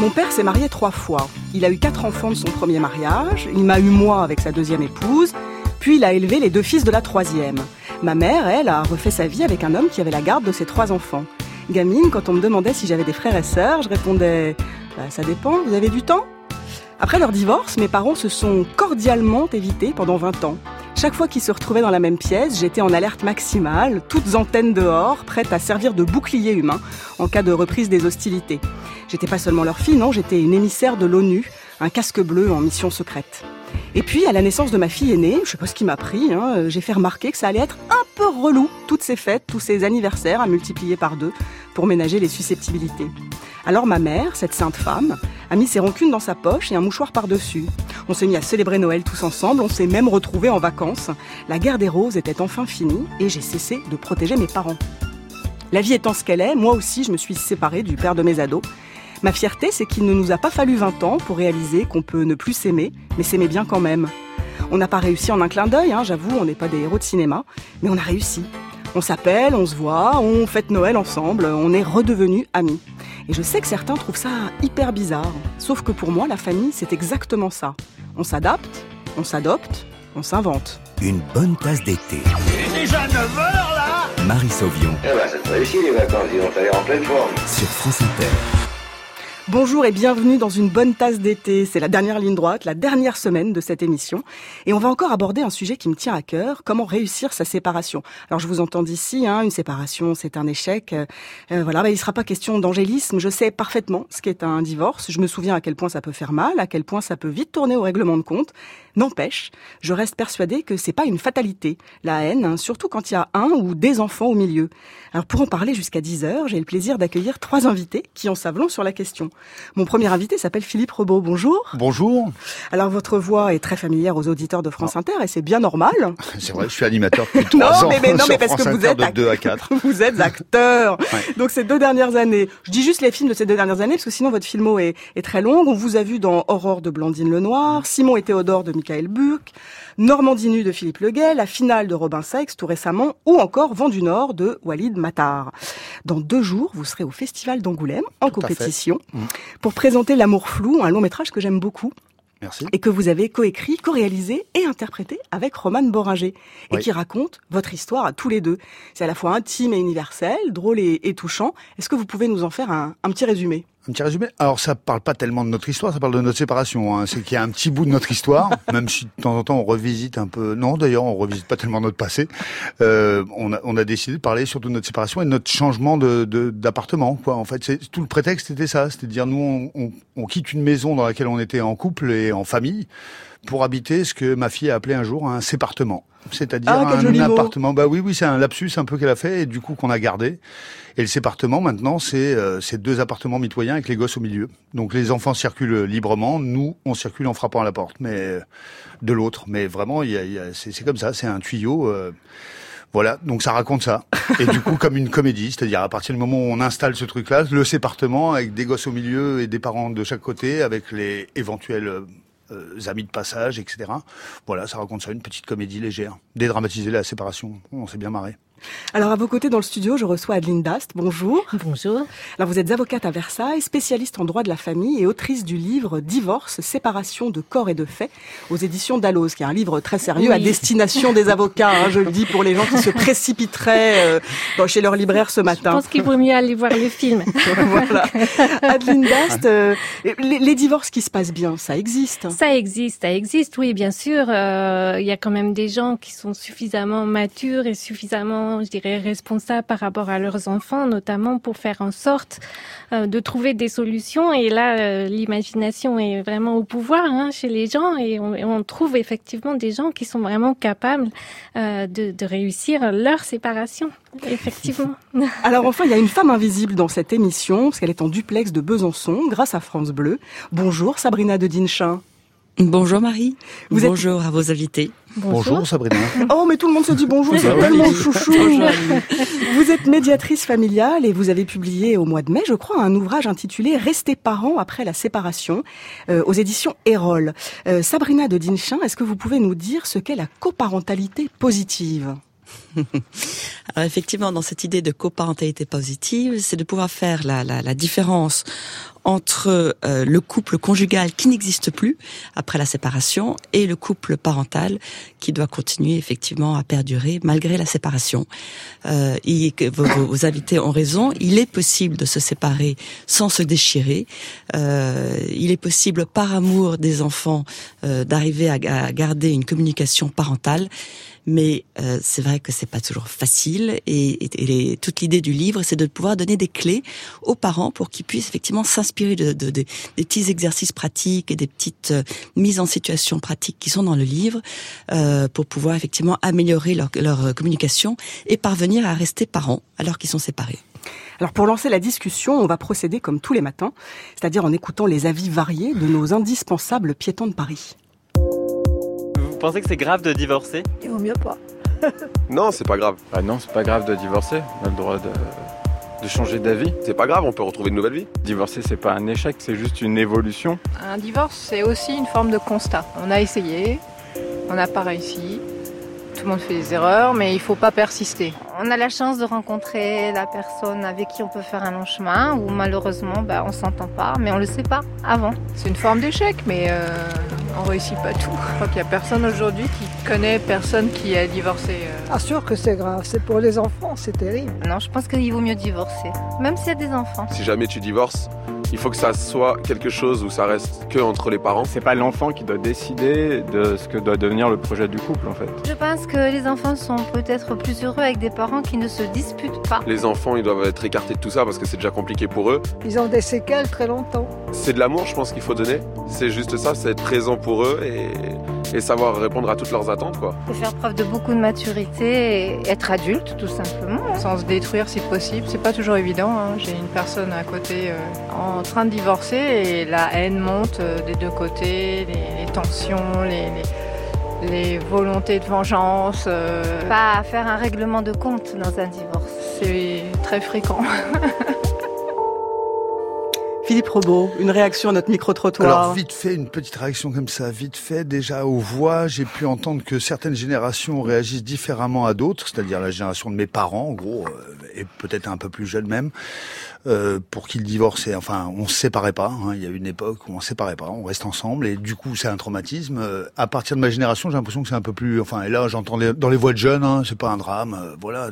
Mon père s'est marié trois fois. Il a eu quatre enfants de son premier mariage, il m'a eu moi avec sa deuxième épouse, puis il a élevé les deux fils de la troisième. Ma mère, elle, a refait sa vie avec un homme qui avait la garde de ses trois enfants. Gamine, quand on me demandait si j'avais des frères et sœurs, je répondais bah, Ça dépend, vous avez du temps? Après leur divorce, mes parents se sont cordialement évités pendant 20 ans. Chaque fois qu'ils se retrouvaient dans la même pièce, j'étais en alerte maximale, toutes antennes dehors, prête à servir de bouclier humain en cas de reprise des hostilités. J'étais pas seulement leur fille, non, j'étais une émissaire de l'ONU, un casque bleu en mission secrète. Et puis, à la naissance de ma fille aînée, je sais pas ce qui m'a pris, hein, j'ai fait remarquer que ça allait être un peu relou, toutes ces fêtes, tous ces anniversaires à multiplier par deux pour ménager les susceptibilités. Alors ma mère, cette sainte femme, a mis ses rancunes dans sa poche et un mouchoir par-dessus. On s'est mis à célébrer Noël tous ensemble, on s'est même retrouvés en vacances. La guerre des roses était enfin finie et j'ai cessé de protéger mes parents. La vie étant ce qu'elle est, moi aussi je me suis séparée du père de mes ados Ma fierté, c'est qu'il ne nous a pas fallu 20 ans pour réaliser qu'on peut ne plus s'aimer, mais s'aimer bien quand même. On n'a pas réussi en un clin d'œil, hein, j'avoue, on n'est pas des héros de cinéma, mais on a réussi. On s'appelle, on se voit, on fête Noël ensemble, on est redevenus amis. Et je sais que certains trouvent ça hyper bizarre, sauf que pour moi, la famille, c'est exactement ça. On s'adapte, on s'adopte, on s'invente. Une bonne tasse d'été. Il est déjà 9h là Marie Sauvion. Eh ben, ça te réussit les vacances, ils vont aller en pleine forme. Sur France Inter. Bonjour et bienvenue dans une bonne tasse d'été. C'est la dernière ligne droite, la dernière semaine de cette émission. Et on va encore aborder un sujet qui me tient à cœur, comment réussir sa séparation. Alors je vous entends d'ici, hein, une séparation c'est un échec. Euh, voilà, bah, il ne sera pas question d'angélisme. Je sais parfaitement ce qu'est un divorce. Je me souviens à quel point ça peut faire mal, à quel point ça peut vite tourner au règlement de compte. N'empêche, je reste persuadée que c'est pas une fatalité, la haine, hein, surtout quand il y a un ou des enfants au milieu. Alors pour en parler jusqu'à 10 heures, j'ai le plaisir d'accueillir trois invités qui en savent long sur la question. Mon premier invité s'appelle Philippe Rebaud. Bonjour. Bonjour. Alors votre voix est très familière aux auditeurs de France Inter et c'est bien normal. C'est vrai, je suis animateur depuis trois non, ans. Mais, mais non, mais parce France que vous Inter êtes de 2 à 4. Vous êtes acteur. Ouais. Donc ces deux dernières années, je dis juste les films de ces deux dernières années parce que sinon votre filmo est, est très long. On vous a vu dans Aurore de Blandine Lenoir, Simon et Théodore de Michael Burck, Normandie nue de Philippe Leguet, la finale de Robin Seix tout récemment, ou encore Vent du Nord de Walid Matar. Dans deux jours, vous serez au Festival d'Angoulême en Tout compétition Mm. Pour présenter L'amour flou, un long métrage que j'aime beaucoup Merci. et que vous avez coécrit, co-réalisé et interprété avec Roman Boringer et Oui. qui raconte votre histoire à tous les deux. C'est à la fois intime et universel, drôle et, et touchant. Est-ce que vous pouvez nous en faire un, un petit résumé? Un petit résumé. Alors, ça parle pas tellement de notre histoire, ça parle de notre séparation. Hein. C'est qu'il y a un petit bout de notre histoire, même si de temps en temps on revisite un peu. Non, d'ailleurs, on revisite pas tellement notre passé. Euh, on, a, on a décidé de parler surtout de notre séparation et de notre changement de de- d'appartement. Quoi. En fait, c'est tout le prétexte était ça, c'était de dire nous, on, on, on quitte une maison dans laquelle on était en couple et en famille pour habiter ce que ma fille a appelé un jour un sépartement. C'est-à-dire Ah, un mot. appartement. Bah oui, oui, c'est un lapsus un peu qu'elle a fait et du coup qu'on a gardé. Et le sépartement maintenant, c'est euh, c'est deux appartements mitoyens avec les gosses au milieu. Donc les enfants circulent librement, nous on circule en frappant à la porte, mais euh, de l'autre. Mais vraiment, il y a, y a- c'est c'est comme ça, c'est un tuyau. euh, voilà, donc ça raconte ça. Et du coup, comme une comédie, c'est-à-dire à partir du moment où on installe ce truc-là, le sépartement avec des gosses au milieu et des parents de chaque côté, avec les éventuels euh, amis de passage, etc. Voilà, ça raconte ça, une petite comédie légère. Dédramatiser la séparation, on s'est bien marré. Alors à vos côtés dans le studio, je reçois Adeline Dast. Bonjour. Bonjour. Alors vous êtes avocate à Versailles, spécialiste en droit de la famille et autrice du livre Divorce, séparation de corps et de fait aux éditions Dalloz, qui est un livre très sérieux à destination des avocats. hein, je le dis pour les gens qui se précipiteraient euh, dans- chez leur libraire ce Je matin. pense qu'il vaut mieux aller voir le film. voilà. Adeline Dast, euh, les, les divorces qui se passent bien, ça existe. Ça existe, ça existe, oui, bien sûr. Euh, Il y a quand même des gens qui sont suffisamment matures et suffisamment, je dirais, responsables par rapport à leurs enfants, notamment pour faire en sorte euh, de trouver des solutions. Et là, euh, l'imagination est vraiment au pouvoir hein, chez les gens et on, et on trouve effectivement des gens qui sont vraiment capables euh, de, de réussir leur séparation. Effectivement. Alors enfin, il y a une femme invisible dans cette émission, parce qu'elle est en duplex de Besançon, grâce à France Bleu. Bonjour Sabrina de Dinchin. Bonjour Marie. Vous êtes- bonjour à vos invités. Bonjour Sabrina. Oh, mais tout le monde se dit bonjour, c'est Bah oui. tellement chouchou. Vous êtes médiatrice familiale et vous avez publié au mois de mai, je crois, un ouvrage intitulé Rester parents après la séparation euh, aux éditions Erol. Euh, Sabrina de Dinchin, est-ce que vous pouvez nous dire ce qu'est la coparentalité positive? Alors effectivement, dans cette idée de coparentalité positive, c'est de pouvoir faire la, la, la différence entre euh, le couple conjugal qui n'existe plus après la séparation et le couple parental qui doit continuer effectivement à perdurer malgré la séparation. Euh, vos, vos, invités ont raison, il est possible de se séparer sans se déchirer. Euh, il est possible par amour des enfants euh, d'arriver à, à garder une communication parentale mais euh, c'est vrai que c'est pas toujours facile. Et, et, toute l'idée du livre, c'est de pouvoir donner des clés aux parents pour qu'ils puissent effectivement s'inspirer de, de, de, des petits exercices pratiques et des petites euh, mises en situation pratiques qui sont dans le livre euh, pour pouvoir effectivement améliorer leur, leur communication et parvenir à rester parents alors qu'ils sont séparés. Alors pour lancer la discussion, on va procéder comme tous les matins, c'est-à-dire en écoutant les avis variés de nos indispensables piétons de Paris pensez que c'est grave de divorcer? Il vaut mieux pas. non, c'est pas grave. Ah non, c'est pas grave de divorcer. On a le droit de, de changer d'avis. C'est pas grave, on peut retrouver une nouvelle vie. Divorcer, c'est pas un échec, c'est juste une évolution. Un divorce, c'est aussi une forme de constat. On a essayé, on n'a pas réussi. Tout le monde fait des erreurs, mais il faut pas persister. On a la chance de rencontrer la personne avec qui on peut faire un long chemin, ou malheureusement, bah, on s'entend pas, mais on le sait pas avant. C'est une forme d'échec, mais euh, on réussit pas tout. Je crois qu'il y a personne aujourd'hui qui connaît personne qui a divorcé. Euh. Ah sûr que c'est grave, c'est pour les enfants, c'est terrible. Non, je pense qu'il vaut mieux divorcer, même s'il y a des enfants. Si jamais tu divorces, il faut que ça soit quelque chose où ça reste que entre les parents. C'est pas l'enfant qui doit décider de ce que doit devenir le projet du couple en fait. Je pense que les enfants sont peut-être plus heureux avec des parents qui ne se disputent pas. Les enfants, ils doivent être écartés de tout ça parce que c'est déjà compliqué pour eux. Ils ont des séquelles très longtemps. C'est de l'amour, je pense qu'il faut donner. C'est juste ça, c'est être présent pour eux et, et savoir répondre à toutes leurs attentes quoi. Et faire preuve de beaucoup de maturité et être adulte tout simplement. Sans se détruire si possible, c'est pas toujours évident. Hein. J'ai une personne à côté euh, en train de divorcer et la haine monte euh, des deux côtés, les, les tensions, les, les, les, volontés de vengeance. Euh... Pas faire un règlement de compte dans un divorce. C'est très fréquent. Philippe Robot, une réaction à notre micro-trottoir. Alors vite fait, une petite réaction comme ça, vite fait. Déjà aux voix, j'ai pu entendre que certaines générations réagissent différemment à d'autres, c'est-à-dire la génération de mes parents, en gros, euh, et peut-être un peu plus jeune même, euh, pour qu'ils divorçaient. Enfin, on se séparait pas. Hein. Il y a eu une époque où on se séparait pas, on reste ensemble, et du coup, c'est un traumatisme. Euh, à partir de ma génération, j'ai l'impression que c'est un peu plus. Enfin, et là, j'entends dans les voix de jeunes, hein, c'est pas un drame. Voilà.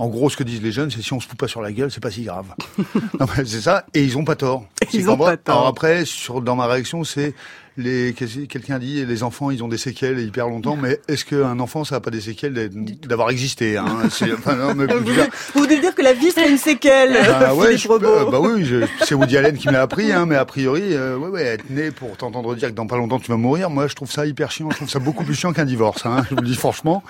En gros, ce que disent les jeunes, c'est si on se fout pas sur la gueule, c'est pas si grave. c'est ça, et ils ont pas tort. Ils ont pas tort. Alors après, sur, dans ma réaction, c'est les quelqu'un dit les enfants ils ont des séquelles hyper longtemps mais est-ce qu'un enfant ça a pas des séquelles d'avoir existé hein? Enfin, non, mais, vous, dire... vous voulez dire que la vie c'est une séquelle bah, ouais, je, euh, bah oui c'est Woody Allen qui m'a appris hein, mais a priori euh, ouais, ouais être né pour t'entendre dire que dans pas longtemps tu vas mourir moi je trouve ça hyper chiant je trouve ça beaucoup plus chiant qu'un divorce hein, je vous le dis franchement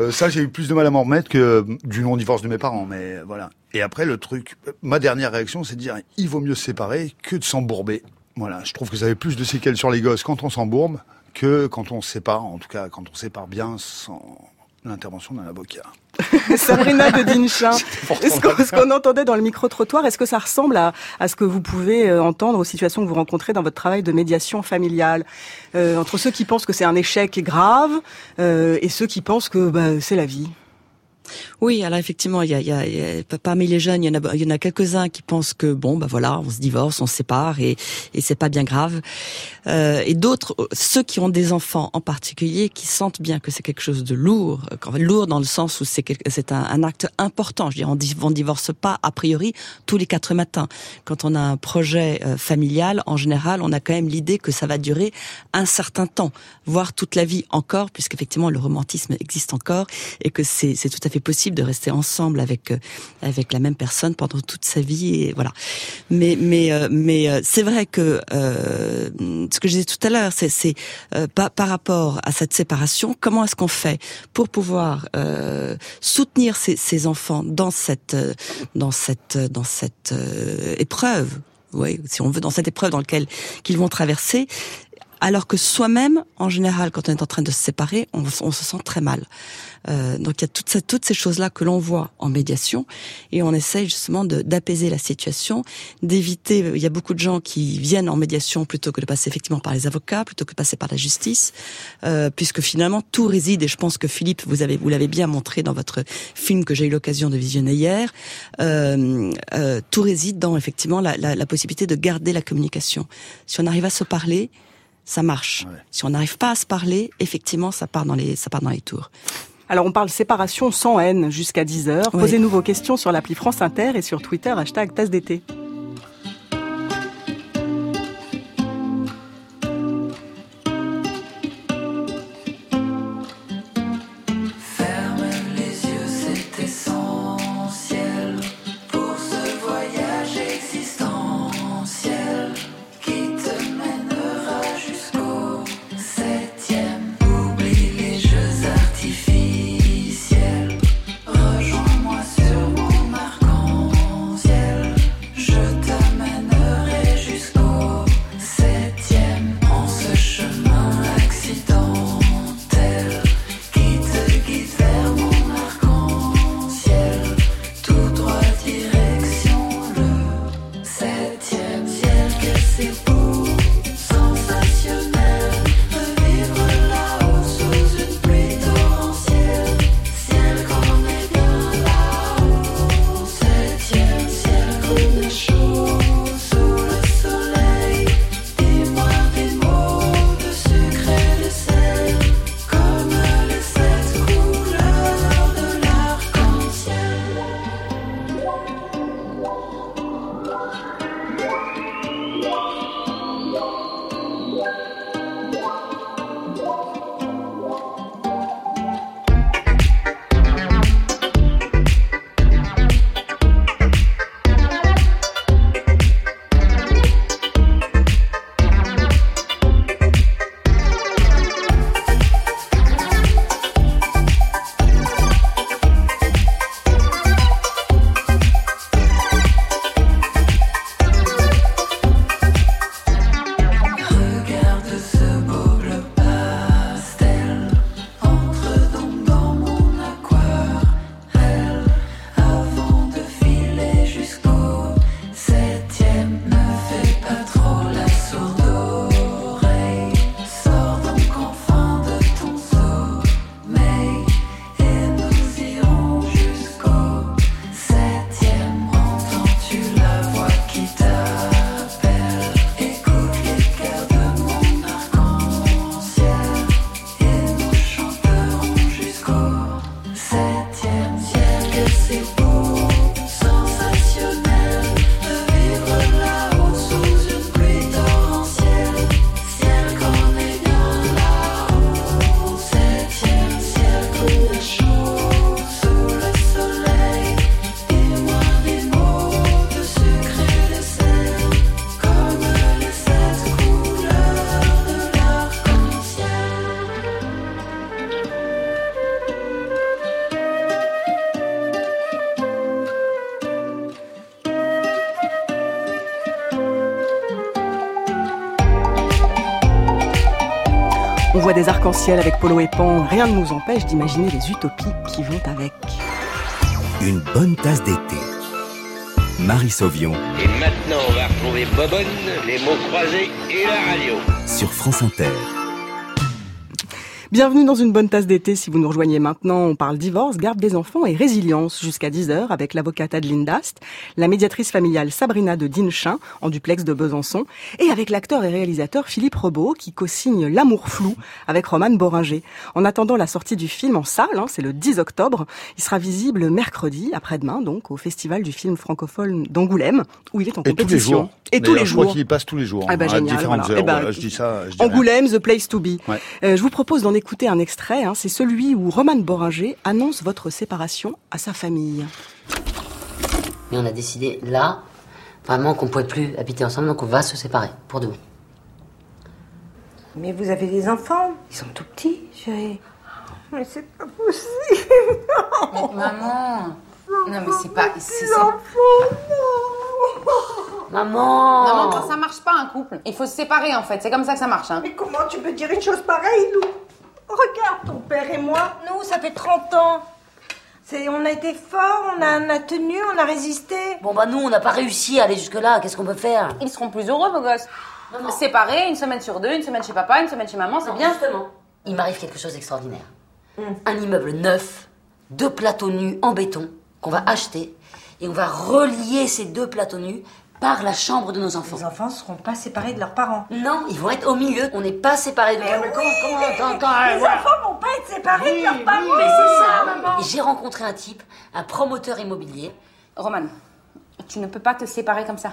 euh, ça, j'ai eu plus de mal à m'en remettre que du non-divorce de mes parents, mais voilà. Et après, le truc, ma dernière réaction, c'est de dire, il vaut mieux se séparer que de s'embourber. Voilà, je trouve que ça avait plus de séquelles sur les gosses quand on s'embourbe que quand on se sépare, en tout cas quand on se sépare bien sans l'intervention d'un avocat. Sabrina de Dinchin, ce qu'on entendait dans le micro-trottoir, est-ce que ça ressemble à, à, ce que vous pouvez euh, entendre aux situations que vous rencontrez dans votre travail de médiation familiale? Euh, Entre ceux qui pensent que c'est un échec grave euh, et ceux qui pensent que bah, c'est la vie oui, alors effectivement, il y a, il y a, parmi les jeunes, il y en a, il y en a quelques-uns qui pensent que bon, bah voilà, on se divorce, on se sépare et, et c'est pas bien grave. Euh, et d'autres, ceux qui ont des enfants en particulier, qui sentent bien que c'est quelque chose de lourd, lourd dans le sens où c'est un, acte important. Je veux dire, on, on divorce pas a priori tous les quatre matins. Quand on a un projet euh, familial, en général, on a quand même l'idée que ça va durer un certain temps, voire toute la vie encore, puisqu'effectivement le romantisme existe encore et que c'est tout à fait possible de rester ensemble avec euh, avec la même personne pendant toute sa vie et voilà. Mais mais euh, mais euh, c'est vrai que euh, ce que je disais tout à l'heure, c'est c'est par, par rapport à cette séparation, comment est-ce qu'on fait pour pouvoir soutenir ces, ces enfants dans cette dans cette dans cette épreuve, oui, si on veut, dans cette épreuve dans laquelle qu'ils vont traverser alors que soi-même, en général, quand on est en train de se séparer, on, se sent très mal. Euh, donc il y a toutes ces, choses-là que l'on voit en médiation et on essaye justement d'apaiser la situation, d'éviter. Il y a beaucoup de gens qui viennent en médiation plutôt que de passer effectivement par les avocats, plutôt que de passer par la justice, euh, puisque finalement tout réside. Et je pense que Philippe, vous avez vous l'avez bien montré dans votre film que j'ai eu l'occasion de visionner hier. Euh, euh, tout réside dans effectivement la, la, la possibilité de garder la communication. Si on arrive à se parler, ça marche. Si on n'arrive pas à se parler, effectivement, ça part dans les, ça part dans les tours. Alors on parle séparation sans haine jusqu'à 10h. Oui. Posez-nous vos questions sur l'appli France Inter et sur Twitter, hashtag tasse d'été. Avec Polo et Pan. Rien ne nous empêche d'imaginer les utopies qui vont avec. Une bonne tasse d'été. Marie Sauvion Et maintenant, on va retrouver Bobonne, les mots croisés et la radio. sur France Inter. Bienvenue dans une bonne tasse d'été. Si vous nous rejoignez maintenant, on parle divorce, garde des enfants et résilience jusqu'à 10h avec l'avocate Adeline Dast, la médiatrice familiale Sabrina de Dinchin en duplex de Besançon et avec l'acteur et réalisateur Philippe Rebaud qui co-signe L'amour flou avec Roman Boringer. En attendant la sortie du film en salle, hein, c'est le 10 octobre, il sera visible mercredi, après-demain donc, au Festival du film francophone d'Angoulême où il est en Et tous les compétition. jours. Et tous les je crois qu'il y passe tous les jours. Ah bah, hein, génial, à différentes voilà. heures. Eh ben, Voilà, je dis ça. Je rien. Angoulême, The Place to Be. Ouais. Euh, je vous propose d'en écouter un extrait. hein. C'est celui où Roman Boringer annonce votre séparation à sa famille. Mais on a décidé là, vraiment qu'on pouvait plus habiter ensemble, donc on va se séparer, pour de bon. Mais vous avez des enfants? Ils sont tout petits, chérie. Mais c'est pas possible. Mais maman, non mais c'est pas, c'est Les ça. enfants, non. Maman Non, maman, ça marche pas un couple. Il faut se séparer en fait. C'est comme ça que ça marche. Hein. Mais comment tu peux dire une chose pareille, Lou Regarde, ton père et moi, nous, ça fait 30 ans. C'est, on a été forts, on a, on a tenu, on a résisté. Bon bah nous, on n'a pas réussi à aller jusque-là. Qu'est-ce qu'on peut faire? Ils seront plus heureux, vos gosses. Séparés, une semaine sur deux, une semaine chez papa, une semaine chez maman, c'est Non, bien. Justement, il m'arrive quelque chose d'extraordinaire. Un immeuble neuf, deux plateaux nus en béton qu'on va acheter et on va relier ces deux plateaux nus par la chambre de nos enfants. Les enfants seront pas séparés de leurs parents. Non, ils vont être au milieu. On n'est pas séparés de Mais leurs oui, Comment, comment, attends, attends, Les voilà. enfants vont pas être séparés de leurs parents. Mais c'est ça. Et J'ai rencontré un type, un promoteur immobilier. Roman, tu ne peux pas te séparer comme ça.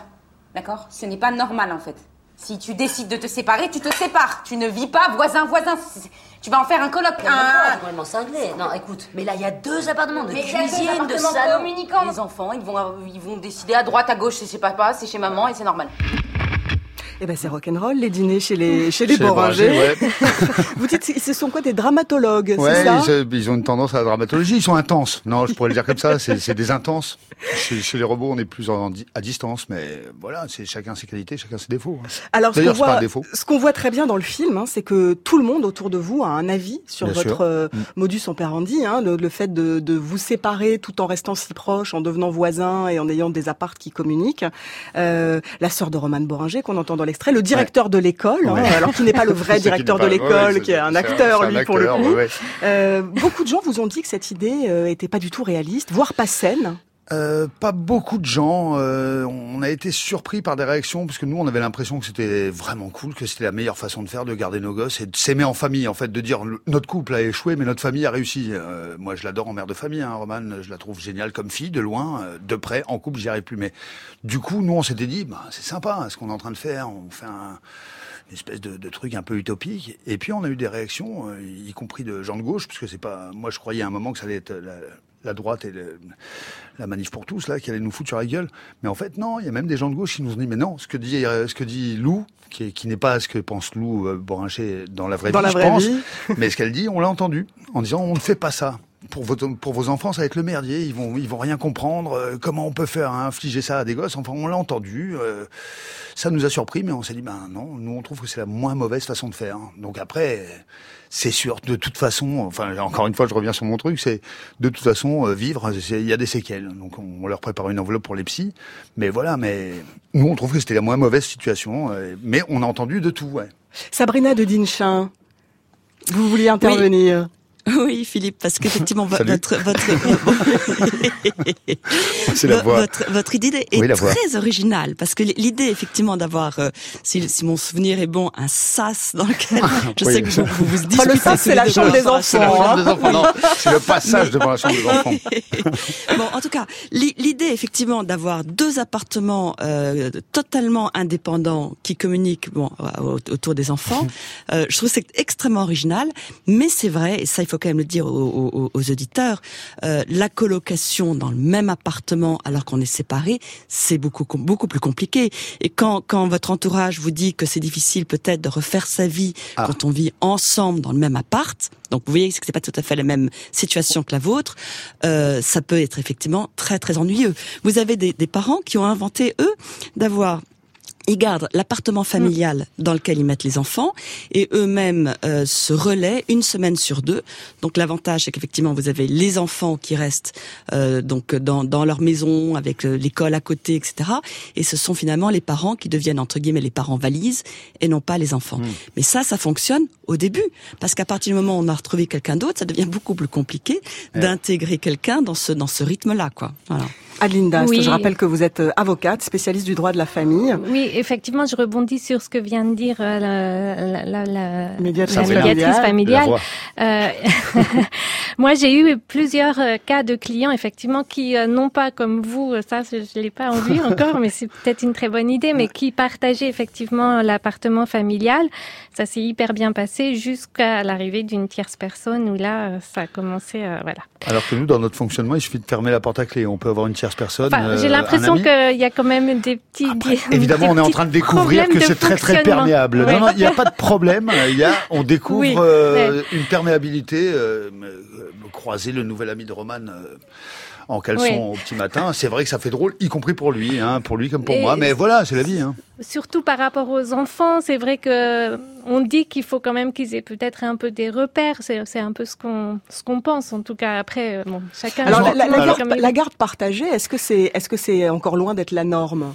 D'accord? Ce n'est pas normal en fait. Si tu décides de te séparer, tu te sépares. Tu ne vis pas voisin-voisin. C'est- Tu vas en faire un colloque. Un... complètement cinglé. Non, écoute, mais là, il y a deux appartements de Mais cuisine, de salon. Les enfants, ils vont, ils vont décider à droite, à gauche, c'est chez papa, c'est chez maman, et c'est normal. Eh ben c'est rock'n'roll les dîners chez les chez les Chez les Borangers. Vous dites ce sont quoi des dramatologues, Ouais, ça ils, ils ont une tendance à la dramatologie, ils sont intenses. Non, je pourrais le dire comme ça, c'est des intenses. Chez, chez les robots, on est plus en, à distance, mais voilà, c'est chacun ses qualités, chacun ses défauts. hein. Alors, ce qu'on voit, ce qu'on voit très bien dans le film, hein, c'est que tout le monde autour de vous a un avis sur Bien votre euh, Mm. modus operandi, hein, le, le fait de, de vous séparer tout en restant si proches, en devenant voisins et en ayant des appartes qui communiquent. Euh, la sœur de Roman Boringer qu'on entend dans l'extrait, le directeur de l'école, hein, alors qu'il n'est pas le vrai qui directeur de ouais, l'école, qui est un acteur un lui pour le coup. Euh, beaucoup de gens vous ont dit que cette idée euh, était pas du tout réaliste, voire pas saine. Euh, pas beaucoup de gens. euh, on a été surpris par des réactions parce que nous, on avait l'impression que c'était vraiment cool, que c'était la meilleure façon de faire, de garder nos gosses et de s'aimer en famille, en fait, de dire notre couple a échoué, mais notre famille a réussi. Euh, moi, je l'adore en mère de famille, hein, Romane. Je la trouve géniale comme fille, de loin, euh, de près, en couple, j'y arrive plus. Mais du coup, nous, on s'était dit, bah, c'est sympa, ce qu'on est en train de faire. On fait un une espèce de, de truc un peu utopique. Et puis on a eu des réactions, euh, y compris de gens de gauche, parce que c'est pas. Moi, je croyais à un moment que ça allait être la, la droite et le- la manif pour tous là qui allait nous foutre sur la gueule. Mais en fait, non. Il y a même des gens de gauche qui nous ont dit, mais non, ce que dit ce que dit Lou, qui, est- qui n'est pas ce que pense Lou euh, Borincher dans la vraie Dans vie, la je vraie pense. vie. mais ce qu'elle dit, on l'a entendu en disant, on ne fait pas ça. Pour vos, pour vos enfants, ça va être le merdier. Ils vont, ils vont rien comprendre. euh, comment on peut faire infliger ça à des gosses? Enfin, on l'a entendu. euh, ça nous a surpris, mais on s'est dit, ben non, nous on trouve que c'est la moins mauvaise façon de faire. Donc après, c'est sûr, de toute façon, enfin encore une fois, je reviens sur mon truc, c'est de toute façon euh, vivre, il y a des séquelles. Donc on, on leur prépare une enveloppe pour les psys, mais voilà, mais nous on trouve que c'était la moins mauvaise situation, euh, mais on a entendu de tout, ouais. Sabrina de Dinchin, vous vouliez intervenir? Oui, Philippe, parce qu'effectivement, votre, votre, la voix. votre, votre idée est Oui, la voix. très originale, parce que l'idée, effectivement, d'avoir, euh, si, si mon souvenir est bon, un sas dans lequel je Oui. sais que vous vous, vous disputez le sas, c'est la chambre des la chambre hein. des enfants, c'est le passage Mais- devant la chambre des enfants. bon, en tout cas, l'i- l'idée effectivement d'avoir deux appartements euh, totalement indépendants qui communiquent bon au- autour des enfants, euh, je trouve que c'est extrêmement original. Mais c'est vrai, et ça il faut quand même le dire aux, aux- aux auditeurs, euh, la colocation dans le même appartement alors qu'on est séparés, c'est beaucoup beaucoup plus compliqué. Et quand quand votre entourage vous dit que c'est difficile peut-être de refaire sa vie Ah. quand on vit ensemble dans le même appart, donc vous voyez que c'est pas tout à fait la même situation que la vôtre, euh, ça peut être effectivement très très ennuyeux. Vous avez des, des parents qui ont inventé eux d'avoir ils gardent l'appartement familial dans lequel ils mettent les enfants et eux-mêmes euh, se relaient une semaine sur deux. Donc l'avantage c'est qu'effectivement vous avez les enfants qui restent euh, donc dans, dans leur maison avec euh, l'école à côté, etc. Et ce sont finalement les parents qui deviennent entre guillemets les parents valises et non pas les enfants. Mais ça, ça fonctionne au début parce qu'à partir du moment où on a retrouvé quelqu'un d'autre, ça devient beaucoup plus compliqué d'intégrer quelqu'un dans ce dans ce rythme-là, quoi. Voilà. Adeline Dast, Oui. je rappelle que vous êtes euh, avocate, spécialiste du droit de la famille. Oui, effectivement, je rebondis sur ce que vient de dire euh, la, la, la, la, Médiatrice familiale. Euh, moi, j'ai eu plusieurs cas de clients, effectivement, qui, euh, non pas comme vous, ça, je ne l'ai pas en vue encore, mais c'est peut-être une très bonne idée, mais qui partageaient effectivement l'appartement familial. Ça s'est hyper bien passé jusqu'à l'arrivée d'une tierce personne où là, ça a commencé, euh, voilà. Alors que nous, dans notre fonctionnement, il suffit de fermer la porte à clé. On peut avoir une tierce personne. Enfin, euh, j'ai l'impression un ami. qu'il y a quand même des petits. des- Évidemment, des on est en train de découvrir que c'est très très perméable. Ouais. Non, non, il n'y a pas de problème. Il y a, on découvre Oui, euh, une perméabilité. Euh, euh, croiser le nouvel ami de Roman. Euh, en caleçon Oui. au petit matin. C'est vrai que ça fait drôle, y compris pour lui, hein, pour lui comme pour Et moi. Mais voilà, c'est la vie. Hein. Surtout par rapport aux enfants, c'est vrai que on dit qu'il faut quand même qu'ils aient peut-être un peu des repères. C'est un peu ce qu'on ce qu'on pense en tout cas. Après, euh, bon, chacun. Alors, la, la- la garde, la garde partagée, est-ce que c'est est-ce que c'est encore loin d'être la norme?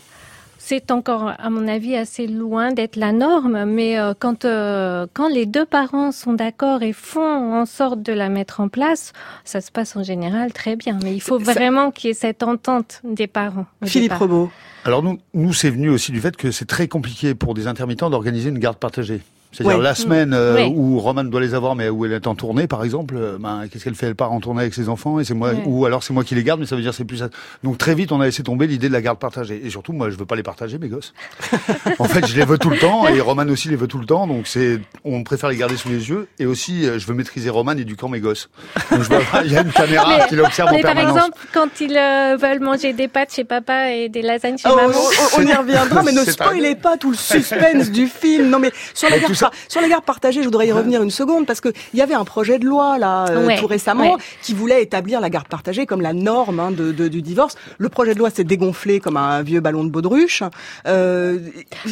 C'est encore, à mon avis, assez loin d'être la norme, mais euh, quand euh, quand les deux parents sont d'accord et font en sorte de la mettre en place, ça se passe en général très bien. Mais il faut Ça- vraiment qu'il y ait cette entente des parents. Philippe. Rebaud. Alors nous, nous c'est venu aussi du fait que c'est très compliqué pour des intermittents d'organiser une garde partagée. C'est-à-dire Ouais. la semaine euh, Ouais. où Roman doit les avoir, mais où elle est en tournée, par exemple, euh, ben, qu'est-ce qu'elle fait? Elle part en tournée avec ses enfants, et c'est moi, Ouais. ou alors c'est moi qui les garde, mais ça veut dire c'est plus ça. Donc très vite, on a laissé tomber l'idée de la garde partagée. Et surtout, moi, je veux pas les partager, mes gosses. en fait, je les veux tout le temps, et Roman aussi les veut tout le temps. Donc c'est, on préfère les garder sous les yeux. Et aussi, euh, je veux maîtriser Roman et du camp mes gosses. Donc je vois, il y a une caméra Mais- qui l'observe en mais par permanence. exemple, quand ils euh, veulent manger des pâtes chez papa et des lasagnes chez Oh, maman. on, on y reviendra, mais ne spoilez pas tout le suspense du film. Non, mais sur la garde, sur la garde partagée, je voudrais y revenir une seconde parce que il y avait un projet de loi là euh, Ouais, tout récemment ouais. qui voulait établir la garde partagée comme la norme hein, de, de- du divorce. Le projet de loi s'est dégonflé comme un vieux ballon de baudruche. Euh,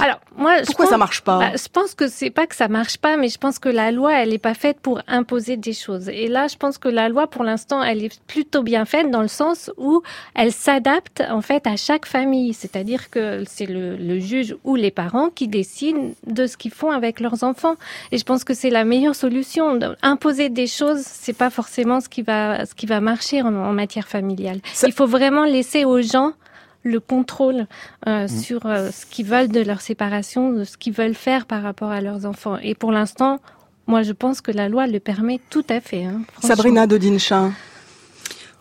Alors, moi, je Pourquoi pense- ça marche pas bah, Je pense que c'est pas que ça marche pas, mais je pense que la loi, elle est pas faite pour imposer des choses. Et là, je pense que la loi, pour l'instant, elle est plutôt bien faite dans le sens où elle s'adapte en fait à chaque famille. C'est-à-dire que c'est le, le juge ou les parents qui décident de ce qu'ils font avec leurs enfants. Et je pense que c'est la meilleure solution. Imposer des choses, c'est pas forcément ce qui va ce qui va marcher en, en matière familiale. Il faut vraiment laisser aux gens le contrôle euh, sur euh, ce qu'ils veulent de leur séparation, de ce qu'ils veulent faire par rapport à leurs enfants. Et pour l'instant, moi, je pense que la loi le permet tout à fait. Hein. Sabrina Dodinchin.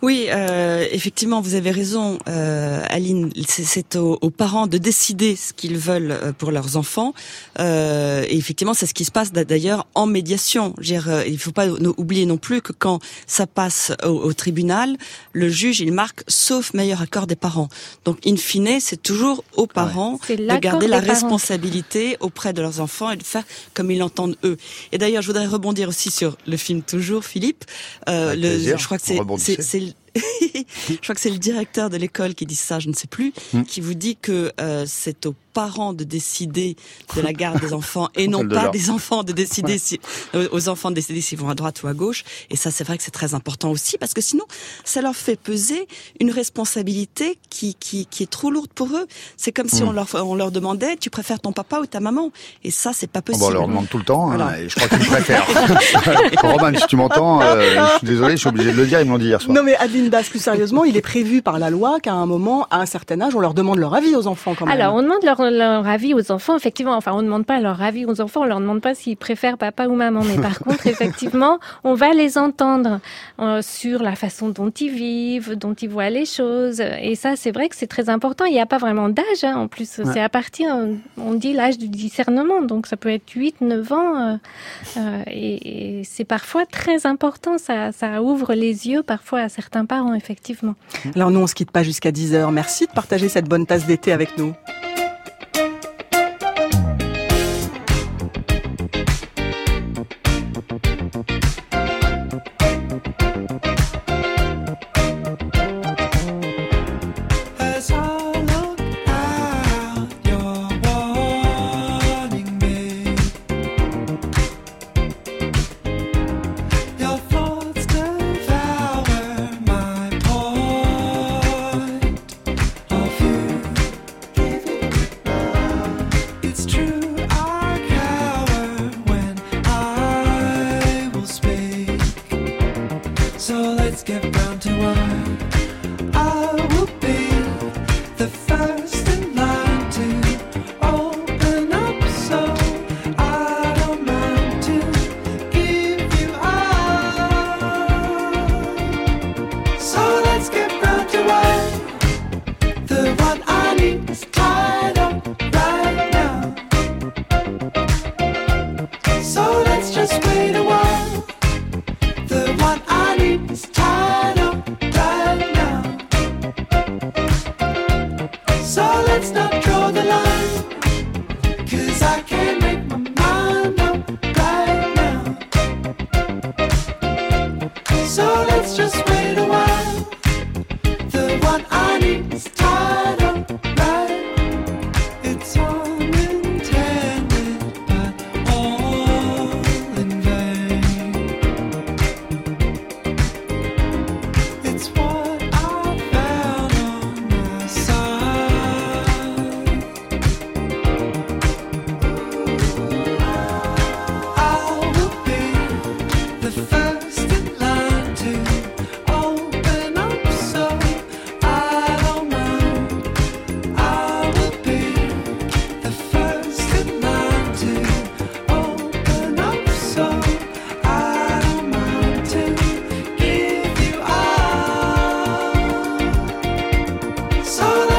Oui, euh, effectivement, vous avez raison, euh, Aline. C'est- C'est aux, aux parents de décider ce qu'ils veulent euh, pour leurs enfants. Euh, et effectivement, c'est ce qui se passe d'a- d'ailleurs en médiation. Je veux dire, euh, il ne faut pas oublier non plus que quand ça passe au, au tribunal, le juge il marque sauf meilleur accord des parents. Donc, in fine, c'est toujours aux parents C'est de garder la parents. responsabilité auprès de leurs enfants et de faire comme ils l'entendent eux. Et d'ailleurs, je voudrais rebondir aussi sur le film toujours, Philippe. Euh, Avec le, plaisir. je crois que c'est Je crois que c'est le directeur de l'école qui dit ça, je ne sais plus, Hmm. qui vous dit que euh, c'est aux parents de décider de la garde des enfants et non de pas leur- des enfants de décider si, euh, aux enfants de décider s'ils vont à droite ou à gauche. Et ça, c'est vrai que c'est très important aussi parce que sinon, ça leur fait peser une responsabilité qui qui, qui est trop lourde pour eux. C'est comme si Hmm. on leur on leur demandait, tu préfères ton papa ou ta maman? Et ça, c'est pas Oh, bah, possible. on leur demande tout le temps, hein, et je crois qu'ils préfèrent. Roman, si tu m'entends, euh, je suis désolé, je suis obligé de le dire, ils me l'ont dit hier soir. Non mais Adeline Das, plus sérieusement, il est prévu par la loi qu'à un moment, à un certain âge, on leur demande leur avis aux enfants quand même. Alors, on demande leur, leur avis aux enfants, effectivement. Enfin, on ne demande pas leur avis aux enfants, on leur demande pas s'ils préfèrent papa ou maman. Mais par contre, effectivement, on va les entendre euh, sur la façon dont ils vivent, dont ils voient les choses. Et ça, c'est vrai que c'est très important. Il n'y a pas vraiment d'âge, hein, en plus. Ouais. C'est à partir, on dit l'âge du discernement. Donc, ça peut être 8, 9 ans. euh, euh, et et c'est parfois très important. Ça, ça ouvre les yeux parfois à certains parents, effectivement. Alors nous, on se quitte pas jusqu'à 10h. Merci de partager cette bonne tasse d'été avec nous. So let's get down to work.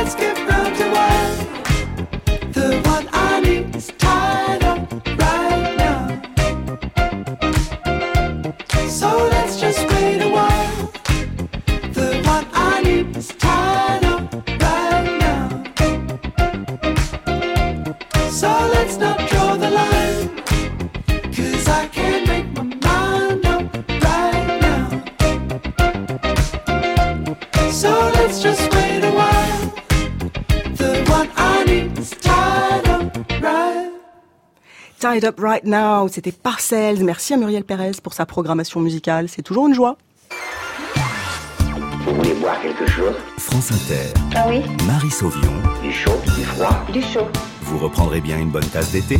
let's get round to one. Up Right Now, c'était Parcells. Merci à Muriel Pérez pour sa programmation musicale. C'est toujours une joie. Vous voulez boire quelque chose? France Inter. Ah oui Marie Sauvion. Du chaud, du froid? Du chaud. Vous reprendrez bien une bonne tasse d'été?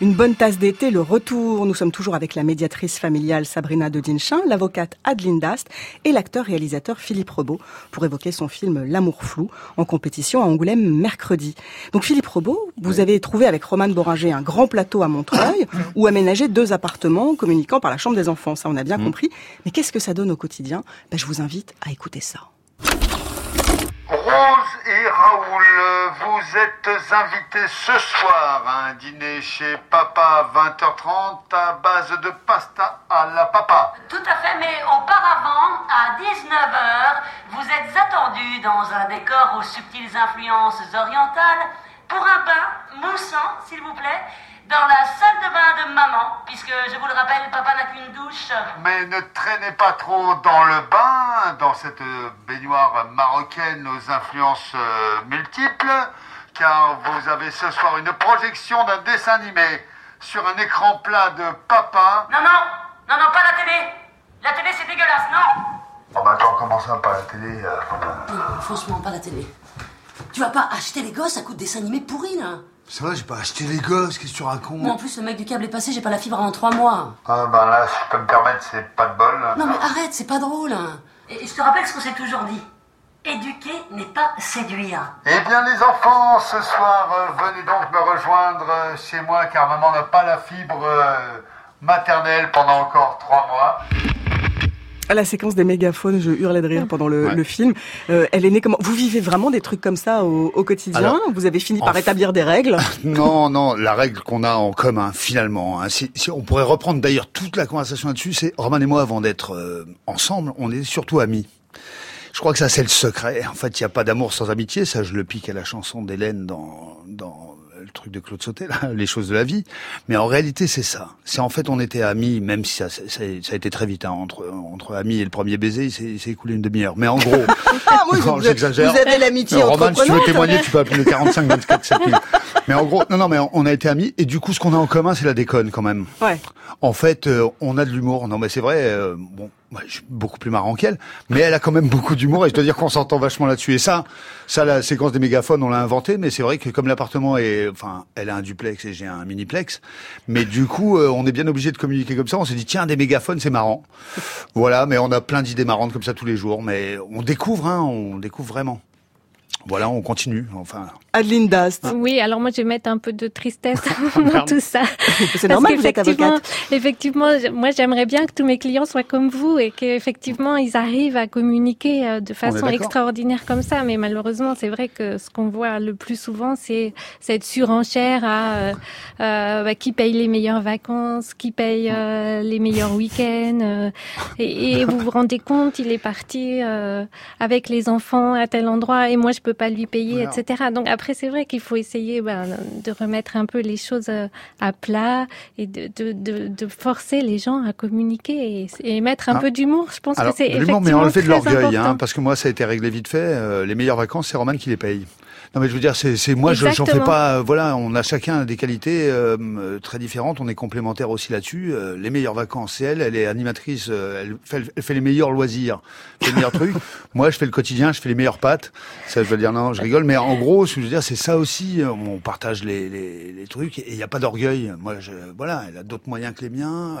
Une bonne tasse d'été, le retour. Nous sommes toujours avec la médiatrice familiale Sabrina de Dinchin, l'avocate Adeline Dast et l'acteur-réalisateur Philippe Rebaud pour évoquer son film L'amour flou en compétition à Angoulême mercredi. Donc Philippe Rebaud, vous avez trouvé avec Romane Boringer un grand plateau à Montreuil où aménager deux appartements communiquant par la chambre des enfants. Ça, on a bien Mm. compris. Mais qu'est-ce que ça donne au quotidien? Ben, Je vous invite à écouter ça. Rose et Raoul, vous êtes invités ce soir à un dîner chez Papa à 20h30 à base de pasta à la papa. Tout à fait, mais auparavant, à 19h, vous êtes attendus dans un décor aux subtiles influences orientales pour un bain moussant, s'il vous plaît, dans la salle de bain de maman, puisque, je vous le rappelle, papa n'a qu'une douche. Mais ne traînez pas trop dans le bain, dans cette euh, baignoire marocaine aux influences euh, multiples, car vous avez ce soir une projection d'un dessin animé sur un écran plat de papa. Non, non, non, non, pas la télé. La télé, c'est dégueulasse, non. Oh bah attends, comment ça, pas la télé euh, Non, franchement, pas la télé. Tu vas pas acheter les gosses à coup de dessin animé pourri, là C'est vrai, j'ai pas acheté les gosses, qu'est-ce que tu racontes Oh. Moi, en plus, le mec du câble est passé, j'ai pas la fibre avant trois mois. Ah bah là, si je peux me permettre, c'est pas de bol. Non, mais arrête, c'est pas drôle. hein. Et je te rappelle ce qu'on s'est toujours dit. Éduquer n'est pas séduire. Eh bien les enfants, ce soir, euh, venez donc me rejoindre euh, chez moi car maman n'a pas la fibre euh, maternelle pendant encore trois mois. À la séquence des mégaphones, je hurlais de rire pendant le, le film. Euh, elle est née comment? Vous vivez vraiment des trucs comme ça au, au quotidien Alors, Vous avez fini par établir des règles? Non, non, la règle qu'on a en commun, finalement, hein, si, si on pourrait reprendre d'ailleurs toute la conversation là-dessus, c'est Roman et moi, avant d'être euh, ensemble, on est surtout amis. Je crois que ça, c'est le secret. En fait, il n'y a pas d'amour sans amitié. Ça, je le pique à la chanson d'Hélène dans, dans le truc de Claude Sauté, là, les choses de la vie. Mais en réalité, c'est ça. C'est en fait, on était amis, même si ça, ça, ça a été très vite, hein, entre, entre amis et le premier baiser, il s'est- écoulé une demi-heure. Mais en gros, Ah, moi, non, vous, j'exagère. vous avez l'amitié Roman, si tu veux témoigner, tu peux appeler le 45 24 7000. Mais en gros, non, non, mais on a été amis et du coup, ce qu'on a en commun, c'est la déconne quand même. Ouais. En fait, euh, on a de l'humour. Non, mais c'est vrai. euh, bon, moi, je suis beaucoup plus marrant qu'elle, mais elle a quand même beaucoup d'humour et je dois dire qu'on s'entend vachement là-dessus. Et ça, ça, la séquence des mégaphones, on l'a inventé, mais c'est vrai que comme l'appartement est, enfin, elle a un duplex et j'ai un miniplex, mais du coup, euh, on est bien obligé de communiquer comme ça. On s'est dit tiens, des mégaphones, c'est marrant. Voilà, mais on a plein d'idées marrantes comme ça tous les jours, mais on découvre, hein, on découvre vraiment. Voilà, on continue. Enfin, Adeline Dast. Oui, alors moi je vais mettre un peu de tristesse dans tout ça. C'est normal, vous êtes avocate. Effectivement, moi j'aimerais bien que tous mes clients soient comme vous et qu'effectivement ils arrivent à communiquer euh, de façon extraordinaire comme ça. Mais malheureusement, c'est vrai que ce qu'on voit le plus souvent, c'est cette surenchère à euh, euh, bah, qui paye les meilleures vacances, qui paye euh, les meilleurs week-ends. euh, et, et vous vous rendez compte, il est parti euh, avec les enfants à tel endroit et moi je peux pas lui payer, etc. Donc après, c'est vrai qu'il faut essayer ben, de remettre un peu les choses euh, à plat et de, de, de, de forcer les gens à communiquer et, et mettre un Ah. peu d'humour. Je pense Alors, que c'est l'humour, mais effectivement enlever de l'orgueil, hein, parce que moi, ça a été réglé vite fait. euh, les meilleures vacances, c'est Roman qui les paye. Non, mais je veux dire, c'est, moi, je, j'en fais pas. voilà, on a chacun des qualités euh, très différentes. On est complémentaires aussi là-dessus. Euh, les meilleures vacances, c'est elle. Elle est animatrice. euh, elle, fait, elle fait les meilleurs loisirs, les meilleurs trucs. Moi, je fais le quotidien. Je fais les meilleures pâtes. Ça, je veux dire, non, je rigole. Mais en gros, ce que je veux dire, c'est ça aussi. On partage les, les, les trucs et il n'y a pas d'orgueil. Moi, je, voilà, elle a d'autres moyens que les miens.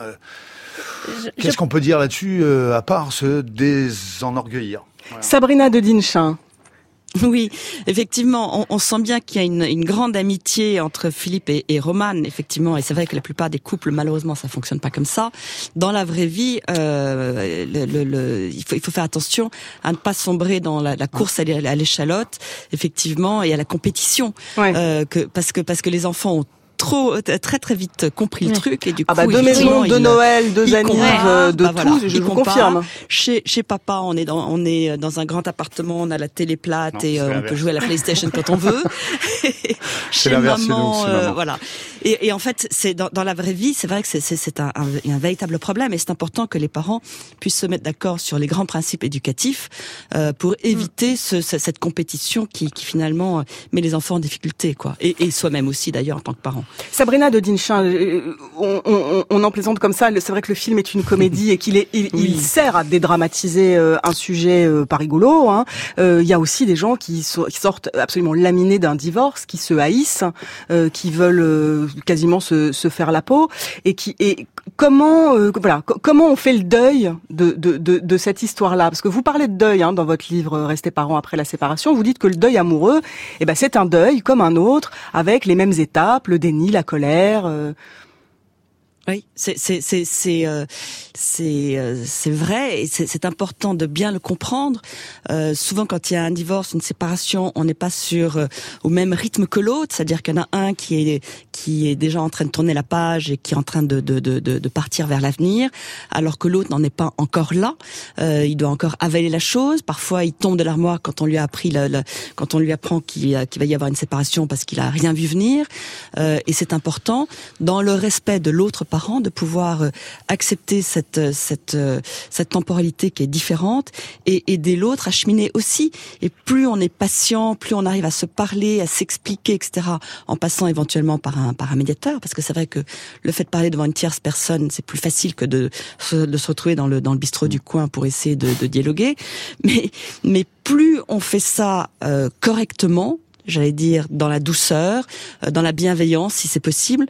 Qu'est-ce qu'on peut dire là-dessus, à part se désenorgueillir? Sabrina de Dinchin. Oui, effectivement, on, on sent bien qu'il y a une, une grande amitié entre Philippe et, et Romane, effectivement, et c'est vrai que la plupart des couples, malheureusement, ça fonctionne pas comme ça. Dans la vraie vie, euh, le, le- le- il, faut, il faut faire attention à ne pas sombrer dans la, la course à l'é- à l'échalote, effectivement, et à la compétition, Euh, que parce que parce que les enfants ont trop euh, très très vite compris le truc et du Ah coup bah, deux maisons, deux il- Noël, deux annives, euh, de bah tout, voilà, je vous confirme. Chez chez papa, on est dans on est dans un grand appartement, on a la télé plate Non, et euh, on peut jouer à la PlayStation quand on veut. chez maman, euh, voilà. Et, et en fait, c'est dans, dans la vraie vie, c'est vrai que c'est- c'est c'est un, un, un véritable problème et c'est important que les parents puissent se mettre d'accord sur les grands principes éducatifs euh, pour éviter ce, ce- cette compétition qui, qui finalement euh, met les enfants en difficulté, quoi. Et, et soi-même aussi d'ailleurs en tant que parent. Sabrina de Dinchin, euh, on, on, on en plaisante comme ça. C'est vrai que le film est une comédie et qu'il est, il, il sert à dédramatiser euh, un sujet euh, pas rigolo. hein. Euh, Il y a aussi des gens qui, so- qui sortent absolument laminés d'un divorce, qui se haïssent, euh, qui veulent euh, quasiment se, se faire la peau, et qui et comment euh, voilà co- comment on fait le deuil de, de, de, de cette histoire-là? Parce que vous parlez de deuil hein, dans votre livre euh, Rester parents après la séparation. Vous dites que le deuil amoureux, eh ben c'est un deuil comme un autre, avec les mêmes étapes, le déni, la colère. euh. Oui, c'est c'est c'est c'est euh, euh, vrai et c'est c'est important de bien le comprendre. Euh, souvent, quand il y a un divorce, une séparation, on n'est pas sur euh, au même rythme que l'autre. C'est-à-dire qu'il y en a un qui est qui est déjà en train de tourner la page et qui est en train de de de de, partir vers l'avenir, alors que l'autre n'en est pas encore là. Euh, il doit encore avaler la chose. Parfois, il tombe de l'armoire quand on lui a appris le, le- quand on lui apprend qu'il qu'il va y avoir une séparation parce qu'il a rien vu venir. Euh, et c'est important dans le respect de l'autre parent de pouvoir euh, accepter cette euh, cette euh, cette temporalité qui est différente et aider l'autre à cheminer aussi. Et plus on est patient, plus on arrive à se parler, à s'expliquer, etc. En passant éventuellement par un par un médiateur, parce que c'est vrai que le fait de parler devant une tierce personne, c'est plus facile que de se, de se retrouver dans le dans le bistrot du coin pour essayer de, de dialoguer. Mais mais plus on fait ça euh, correctement, j'allais dire dans la douceur, euh, dans la bienveillance si c'est possible,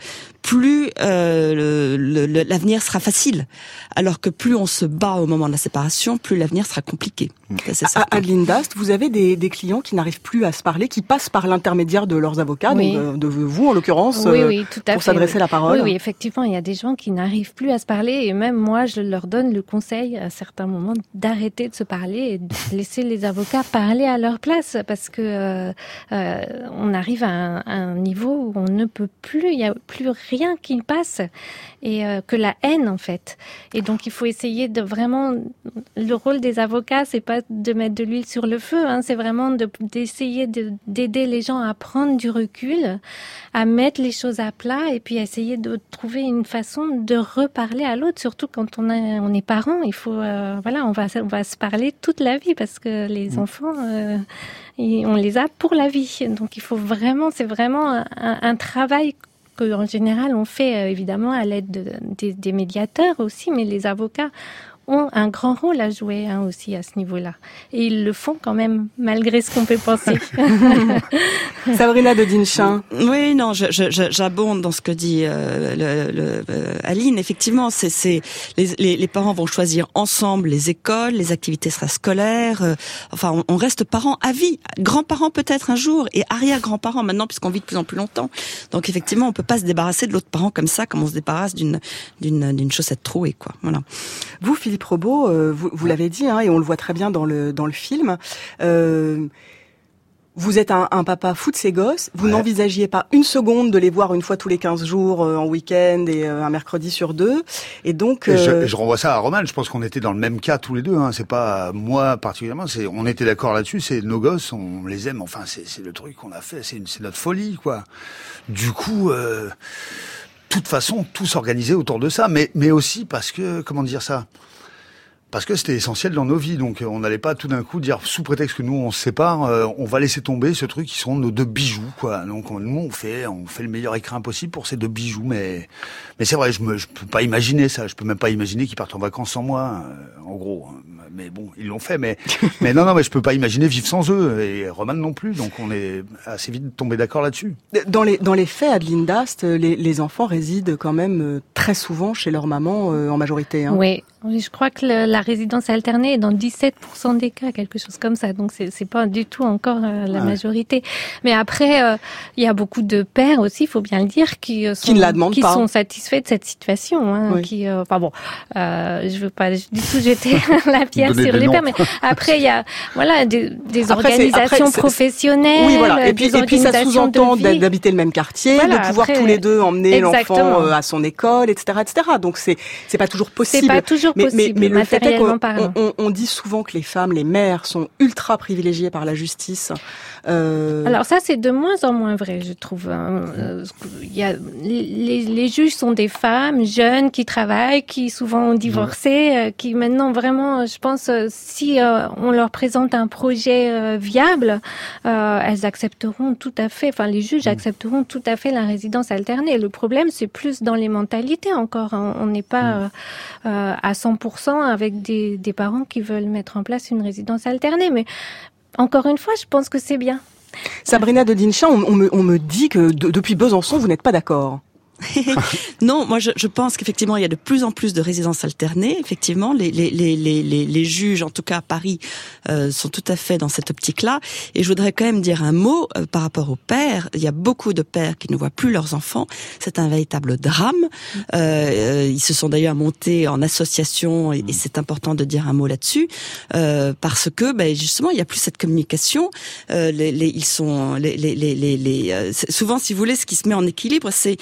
plus euh, l'avenir sera facile. Alors que plus on se bat au moment de la séparation, plus l'avenir sera compliqué. Ça, À certain. Adeline Dast, vous avez des, des clients qui n'arrivent plus à se parler, qui passent par l'intermédiaire de leurs avocats, Oui. donc euh, de vous en l'occurrence, Oui, euh, oui, pour s'adresser oui. la parole. Oui, oui, effectivement, il y a des gens qui n'arrivent plus à se parler et même moi, je leur donne le conseil à certains moments d'arrêter de se parler et de laisser les avocats parler à leur place parce que euh, euh, on arrive à un, à un niveau où on ne peut plus, il n'y a plus rien qui passe et euh, que la haine en fait. Et donc il faut essayer de vraiment le rôle des avocats, c'est pas de mettre de l'huile sur le feu, hein, c'est vraiment de- d'essayer de- d'aider les gens à prendre du recul, à mettre les choses à plat et puis essayer de trouver une façon de reparler à l'autre, surtout quand on, est on est parent. Il faut, euh, voilà, on va, on va se parler toute la vie parce que les enfants, euh, et on les a pour la vie. Donc il faut vraiment, c'est vraiment un, un travail que en général on fait euh, évidemment à l'aide de- des médiateurs aussi, mais les avocats ont un grand rôle à jouer hein, aussi à ce niveau-là. Et ils le font quand même, malgré ce qu'on peut penser. Sabrina de Dinchin. Oui, non, je- je- je- j'abonde dans ce que dit euh, le, le- euh, Aline. Effectivement, c'est c'est les, les, les parents vont choisir ensemble les écoles, les activités scolaires. euh, enfin, on, on reste parents à vie, grands-parents peut-être un jour et arrière-grands-parents maintenant puisqu'on vit de plus en plus longtemps. Donc effectivement, on peut pas se débarrasser de l'autre parent comme ça, comme on se débarrasse d'une d'une d'une chaussette trouée, quoi. Voilà. Vous, Philippe Robot, euh, vous, vous l'avez dit, hein, et on le voit très bien dans le, dans le film, euh, vous êtes un, un papa fou de ses gosses, vous n'envisagiez pas une seconde de les voir une fois tous les 15 jours euh, en week-end et euh, un mercredi sur deux, et donc... Et je, je renvoie ça à Roman. Je pense qu'on était dans le même cas tous les deux. Hein. C'est pas moi particulièrement. C'est on était d'accord là-dessus. C'est nos gosses, on les aime. Enfin, c'est le truc qu'on a fait. C'est notre folie, quoi. Du coup, euh, toute façon, tout s'organisait autour de ça. Mais mais aussi parce que comment dire ça? Parce que c'était essentiel dans nos vies, donc euh, on n'allait pas tout d'un coup dire sous prétexte que nous on se sépare, euh, on va laisser tomber ce truc qui sont nos deux bijoux, quoi. Donc on- nous on fait, on fait le meilleur écrin possible pour ces deux bijoux, mais mais c'est vrai, je me, je peux pas imaginer ça, je peux même pas imaginer qu'ils partent en vacances sans moi, euh, en gros. Mais bon, ils l'ont fait, mais mais non non, mais je peux pas imaginer vivre sans eux et Roman non plus, donc on est assez vite tombé d'accord là-dessus. Dans les, dans les faits, Adeline Dast, les, les enfants résident quand même euh, très souvent chez leur maman euh, en majorité. Hein. Oui, je crois que le- la résidence alternée est dans 17% des cas, quelque chose comme ça. Donc c'est c'est pas du tout encore euh, la Ouais. majorité. Mais après, euh, il y a beaucoup de pères aussi, il faut bien le dire, qui euh, sont Qui ne la demandent qui pas. sont satisfaits de cette situation. Hein, Oui. Qui, euh, enfin bon, euh, je veux pas du tout jeter la pierre Sur les après il y a voilà des, des Après, c'est- après, organisations c'est- professionnelles. Oui, voilà. Et puis, des et puis ça sous-entend d'habiter le même quartier, Voilà, de pouvoir après- tous les deux emmener l'enfant euh, à son école, etc., etc. Donc c'est c'est pas toujours possible. pas toujours mais, mais- possible, Mais, le fait est qu'on on, on dit souvent que les femmes, les mères, sont ultra privilégiées par la justice. Euh, Alors ça, c'est de moins en moins vrai, je trouve. hein. Euh, Il y a, les, les juges sont des femmes jeunes qui travaillent, qui souvent ont divorcé, euh, qui maintenant vraiment, je pense, euh, si euh, on leur présente un projet euh, viable, elles accepteront tout à fait, enfin les juges accepteront tout à fait la résidence alternée. Le problème, c'est plus dans les mentalités encore. hein. On n'est pas euh, à 100% avec des, des parents qui veulent mettre en place une résidence alternée, mais encore une fois, je pense que c'est bien. Sabrina de Dinchin, on, on me, on me dit que de- depuis Besançon, vous n'êtes pas d'accord. non, moi je, je pense qu'effectivement il y a de plus en plus de résidences alternées. Effectivement, les, les, les, les, les, juges, en tout cas à Paris, euh, sont tout à fait dans cette optique-là. Et je voudrais quand même dire un mot euh, par rapport aux pères. Il y a beaucoup de pères qui ne voient plus leurs enfants. C'est un véritable drame. Euh, ils se sont d'ailleurs montés en association et, c'est important de dire un mot là-dessus euh, parce que ben, justement il n'y a plus cette communication. Euh, les, les, ils sont les, les, les, les, euh, souvent si vous voulez ce qui se met en équilibre c'est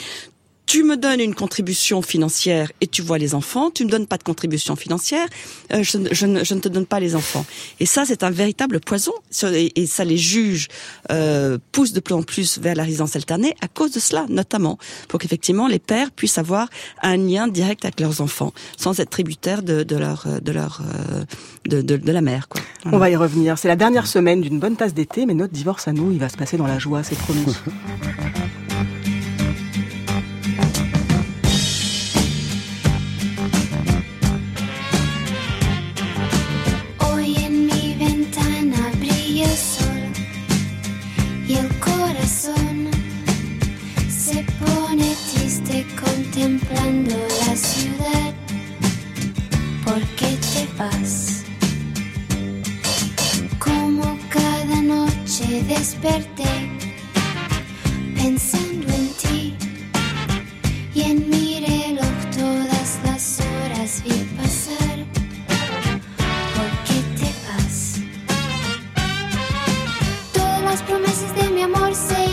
tu me donnes une contribution financière et tu vois les enfants, tu me donnes pas de contribution financière, euh, je, ne- je, ne, je ne te donne pas les enfants. Et ça, c'est un véritable poison. Et ça, les juges euh, poussent de plus en plus vers la résidence alternée à cause de cela, notamment, pour qu'effectivement les pères puissent avoir un lien direct avec leurs enfants, sans être tributaires de, de leur, euh, de leur, euh, de, de, de la mère. Quoi. On va y revenir. C'est la dernière semaine d'une bonne tasse d'été, mais notre divorce à nous, il va se passer dans la joie, c'est promis. vas? Como cada noche desperté pensando en ti y en mi reloj todas las horas vi pasar. ¿Por qué te vas? Todas las promesas de mi amor se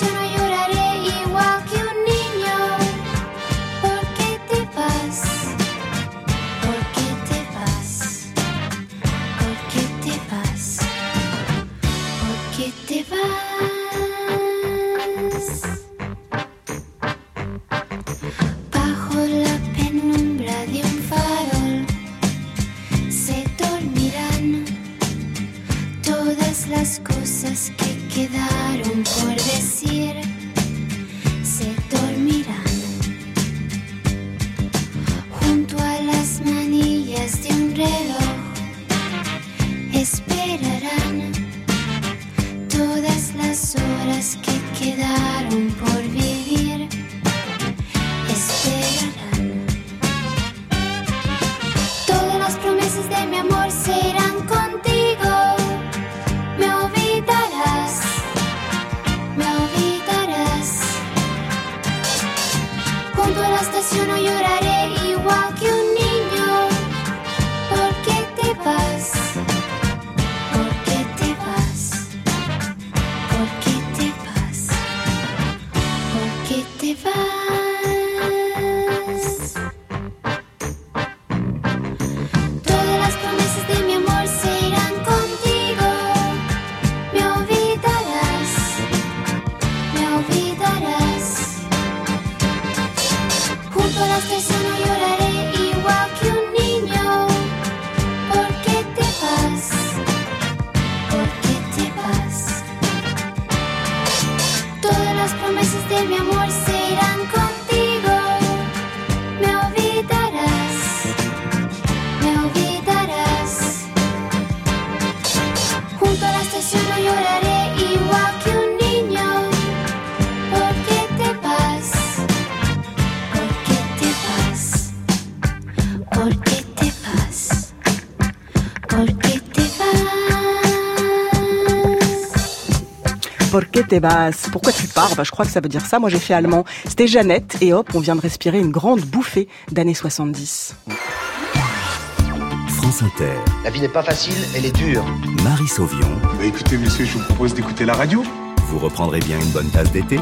Junto a la Estoy solo yo Pourquoi tu pars? Bah, Je crois que ça veut dire ça. Moi, j'ai fait allemand. C'était Jeannette. Et hop, on vient de respirer une grande bouffée d'années 70. France Inter, La vie n'est pas facile, elle est dure. Marie Sauvion. Bah écoutez, monsieur, je vous propose d'écouter la radio. Vous reprendrez bien une bonne tasse d'été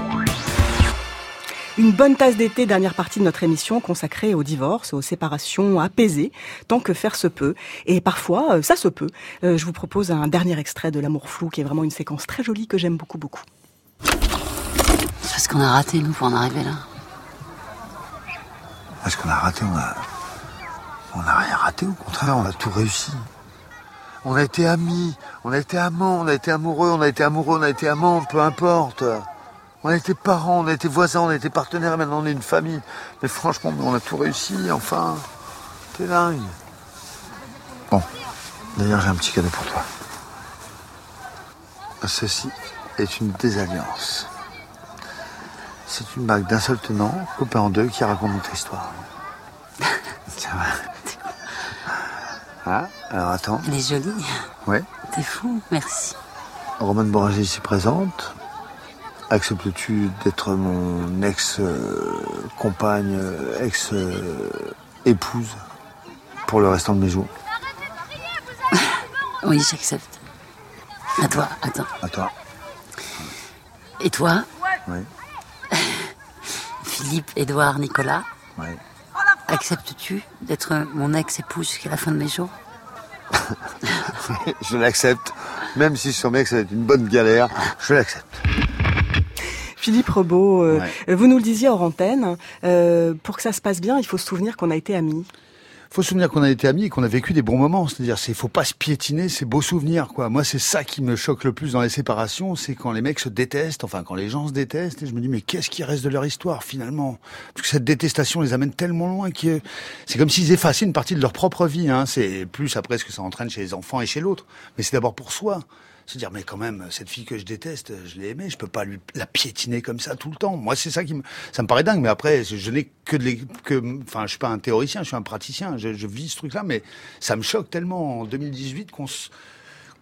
Une bonne tasse d'été, dernière partie de notre émission consacrée au divorce, aux séparations apaisées, tant que faire se peut. Et parfois, euh, ça se peut. Euh, je vous propose un dernier extrait de L'amour flou, qui est vraiment une séquence très jolie que j'aime beaucoup, beaucoup. Parce qu'on a raté, nous, pour en arriver là. Parce qu'on a raté, on a. On n'a rien raté, au contraire, on a tout réussi. On a été amis, on a été amants, on a été amoureux, on a été amoureux, on a été amants, peu importe. On a été parents, on a été voisins, on a été partenaires, maintenant on est une famille. Mais franchement, on a tout réussi, enfin. T'es dingue. Bon, d'ailleurs, j'ai un petit cadeau pour toi. Ceci est une désalliance. C'est une bague d'un seul tenant, coupée en deux, qui raconte notre histoire. Ça va. Ah, alors attends. Elle est jolie. Ouais. T'es fou, merci. Romane Boranger ici présente. Acceptes-tu d'être mon ex-compagne, ex-épouse pour le restant de mes jours? Oui, j'accepte. À toi, attends. À toi. Et toi, Oui. Philippe, Édouard, Nicolas, acceptes-tu d'être mon ex-épouse jusqu'à la fin de mes jours? Je l'accepte. Même si je sens bien que ça va être une bonne galère, je l'accepte. Philippe Rebaud, euh, vous nous le disiez hors antenne, euh, pour que ça se passe bien, il faut se souvenir qu'on a été amis. Faut se souvenir qu'on a été amis et qu'on a vécu des bons moments. C'est-à-dire, c'est faut pas se piétiner ces beaux souvenirs. Moi, c'est ça qui me choque le plus dans les séparations, c'est quand les mecs se détestent, enfin quand les gens se détestent, et je me dis mais qu'est-ce qui reste de leur histoire finalement? Parce que cette détestation les amène tellement loin que c'est comme s'ils effaçaient une partie de leur propre vie. Hein. C'est plus après ce que ça entraîne chez les enfants et chez l'autre, mais c'est d'abord pour soi. Se dire mais quand même cette fille que je déteste, je l'ai aimée, je peux pas la piétiner comme ça tout le temps. Moi c'est ça qui me ça me paraît dingue, mais après je, n'ai que de que enfin je suis pas un théoricien, je suis un praticien, je, vis ce truc-là, mais ça me choque tellement en 2018 qu'on se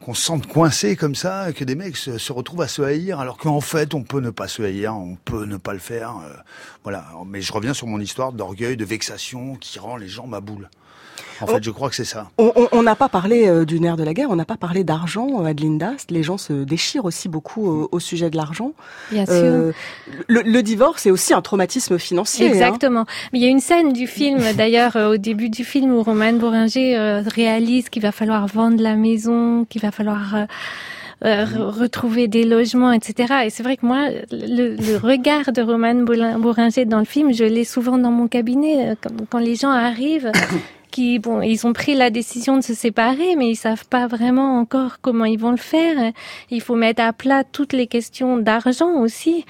qu'on se sente coincé comme ça, que des mecs se, se retrouvent à se haïr, alors qu'en fait, on peut ne pas se haïr, on peut ne pas le faire. euh, voilà. Mais je reviens sur mon histoire d'orgueil, de vexation, qui rend les gens ma boule. En fait, je crois que c'est ça. On- n'a pas parlé euh, du nerf de la guerre, on n'a pas parlé d'argent, euh, Adeline Dast. Les gens se déchirent aussi beaucoup euh, au sujet de l'argent. Bien Euh, le, le divorce est aussi un traumatisme financier. hein. Exactement. Mais il y a une scène du film, d'ailleurs, euh, au début du film, où Roman Boringer euh, réalise qu'il va falloir vendre la maison, qu'il va falloir euh, euh, re- retrouver des logements, etc. Et c'est vrai que moi, le, le regard de Roman Bolin- Boringer dans le film, je l'ai souvent dans mon cabinet, quand, quand les gens arrivent. Qui, bon, ils ont pris la décision de se séparer, mais ils savent pas vraiment encore comment ils vont le faire. Il faut mettre à plat toutes les questions d'argent aussi.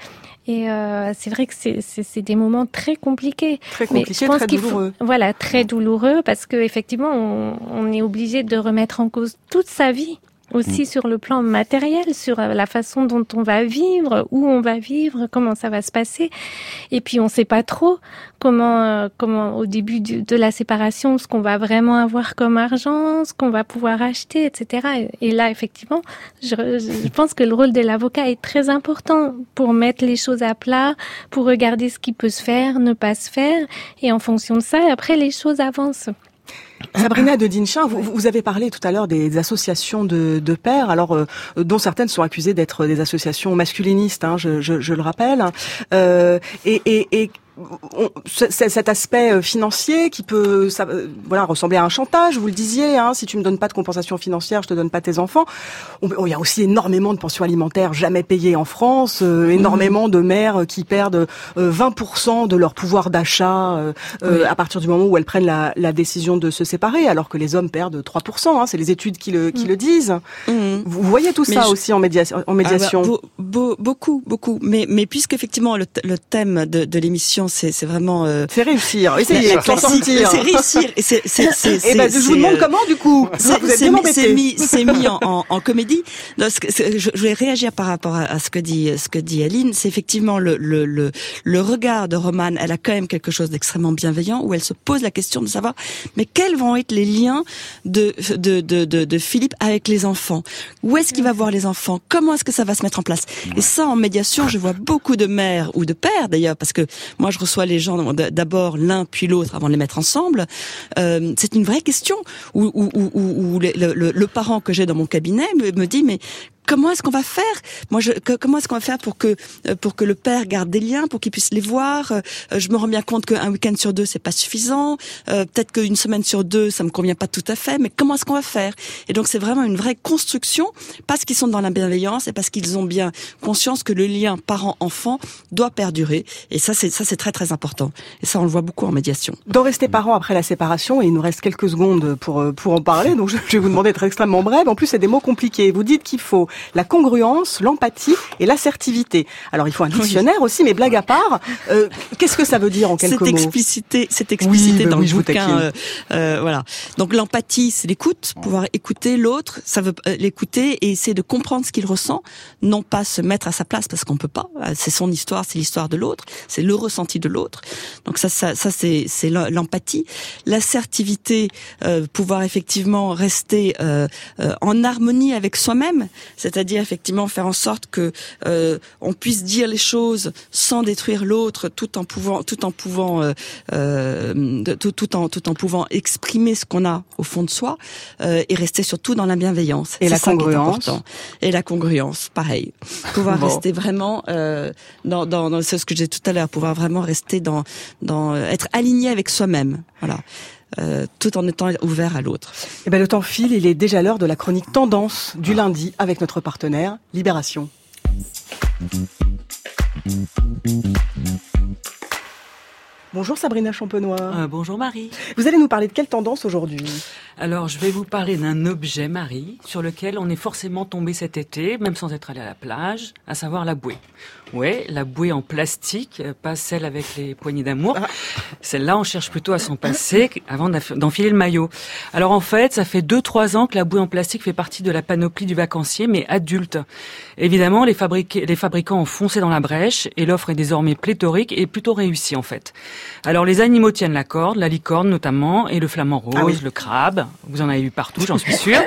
Et euh, c'est vrai que c'est- c'est c'est des moments très compliqués. Très compliqués, je pense très qu'il faut- douloureux. voilà, très douloureux parce que effectivement, on, on est obligé de remettre en cause toute sa vie aussi sur le plan matériel, sur euh, la façon dont on va vivre, où on va vivre, comment ça va se passer. Et puis on sait pas trop comment, euh, comment au début du- de la séparation, ce qu'on va vraiment avoir comme argent, ce qu'on va pouvoir acheter, etc. Et, et là, effectivement, je, je pense que le rôle de l'avocat est très important pour mettre les choses à plat, pour regarder ce qui peut se faire, ne pas se faire, et en fonction de ça, après les choses avancent. Sabrina de Dinchin, vous, vous avez parlé tout à l'heure des associations de, de pères, alors euh, dont certaines sont accusées d'être des associations masculinistes, hein, je, je- je le rappelle. Euh, et, et, et on- cet aspect euh, financier qui peut ça, euh, voilà ressembler à un chantage, vous le disiez, hein, si tu me donnes pas de compensation financière, je te donne pas tes enfants. On- Il y a aussi énormément de pensions alimentaires jamais payées en France, euh, énormément de mères qui perdent euh, 20% de leur pouvoir d'achat euh, Oui. à partir du moment où elles prennent la, la décision de se séparer, alors que les hommes perdent 3%. Hein, c'est les études qui le, qui le disent. Vous voyez tout Mais ça je- aussi en, médiation en médiation. Ah bah, beau- beaucoup, beaucoup. Mais, mais puisque effectivement le, th- le thème de, de l'émission c'est c'est vraiment. euh, C'est réussir. Essayez la classique. sortir. C'est réussir. Et c'est c'est c'est. Eh ben, c'est- je vous c'est, demande euh, comment, du coup. c'est- Vous êtes c'est bien mis, embêté. c'est mis, c'est mis en, en, en comédie. Non, je, je vais réagir par rapport à, à ce que dit, ce que dit Aline. C'est effectivement le, le, le, le regard de Romane. Elle a quand même quelque chose d'extrêmement bienveillant où elle se pose la question de savoir, mais quels vont être les liens de, de, de, de, de Philippe avec les enfants? Où est-ce qu'il va voir les enfants? Comment est-ce que ça va se mettre en place? Et ça, en médiation, je vois beaucoup de mères ou de pères d'ailleurs, parce que moi, je reçois les gens d'abord l'un puis l'autre avant de les mettre ensemble. Euh, c'est une vraie question où, où, où- où le, le- le parent que j'ai dans mon cabinet me, me dit mais comment est-ce qu'on va faire? Moi, je, que- comment est-ce qu'on va faire pour que euh, pour que le père garde des liens, pour qu'il puisse les voir? Euh, Je me rends bien compte qu'un week-end sur deux c'est pas suffisant. Euh, Peut-être qu'une semaine sur deux ça me convient pas tout à fait. Mais comment est-ce qu'on va faire? Et donc c'est vraiment une vraie construction parce qu'ils sont dans la bienveillance et parce qu'ils ont bien conscience que le lien parent-enfant doit perdurer. Et ça c'est ça c'est très très important. Et ça on le voit beaucoup en médiation. D'en rester parents après la séparation, et il nous reste quelques secondes pour, euh, pour en parler, donc je je vais vous demander d'être extrêmement bref. En plus, c'est des mots compliqués. Vous dites qu'il faut la congruence, l'empathie et l'assertivité. Alors, il faut un dictionnaire aussi, mais blague à part, euh, qu'est-ce que ça veut dire en quelques C'est mots explicité, c'est explicité bah dans oui, le bouquin. euh, euh, voilà. Donc l'empathie, c'est l'écoute, pouvoir écouter l'autre, ça veut euh, l'écouter et essayer de comprendre ce qu'il ressent, non pas se mettre à sa place parce qu'on peut pas. Euh, C'est son histoire, c'est l'histoire de l'autre, c'est le ressenti de l'autre. Donc ça, ça, ça c'est c'est l'em- l'empathie, l'assertivité, euh, pouvoir effectivement rester euh, euh, en harmonie avec soi-même, c'est-à-dire effectivement faire en sorte que euh, on puisse dire les choses sans détruire l'autre, tout en pouvant, tout en pouvant, euh, euh, tout, tout en tout en pouvant exprimer ce qu'on a au fond de soi euh, et rester surtout dans la bienveillance. Et la congruence. Et la congruence, pareil. Pouvoir Bon. rester vraiment euh, dans, dans, dans c'est ce que j'ai dit tout à l'heure, pouvoir vraiment rester dans, dans être aligné avec soi-même. Voilà. Euh, tout en étant ouvert à l'autre. Eh ben, le temps file, il est déjà l'heure de la chronique Tendance du lundi avec notre partenaire Libération. Bonjour Sabrina Champenois. Euh, bonjour Marie. Vous allez nous parler de quelle tendance aujourd'hui? Alors je vais vous parler d'un objet Marie sur lequel on est forcément tombé cet été, même sans être allé à la plage, à savoir la bouée. Ouais, la bouée en plastique, euh, pas celle avec les poignées d'amour. Celle-là, on cherche plutôt à s'en passer avant d'enfiler le maillot. Alors en fait, ça fait deux trois ans que la bouée en plastique fait partie de la panoplie du vacancier, mais adulte. Évidemment, les, fabriqués- les fabricants ont foncé dans la brèche et l'offre est désormais pléthorique et plutôt réussie en fait. Alors les animaux tiennent la corde, la licorne notamment, et le flamant rose, Ah oui. le crabe. Vous en avez vu partout, j'en suis sûre.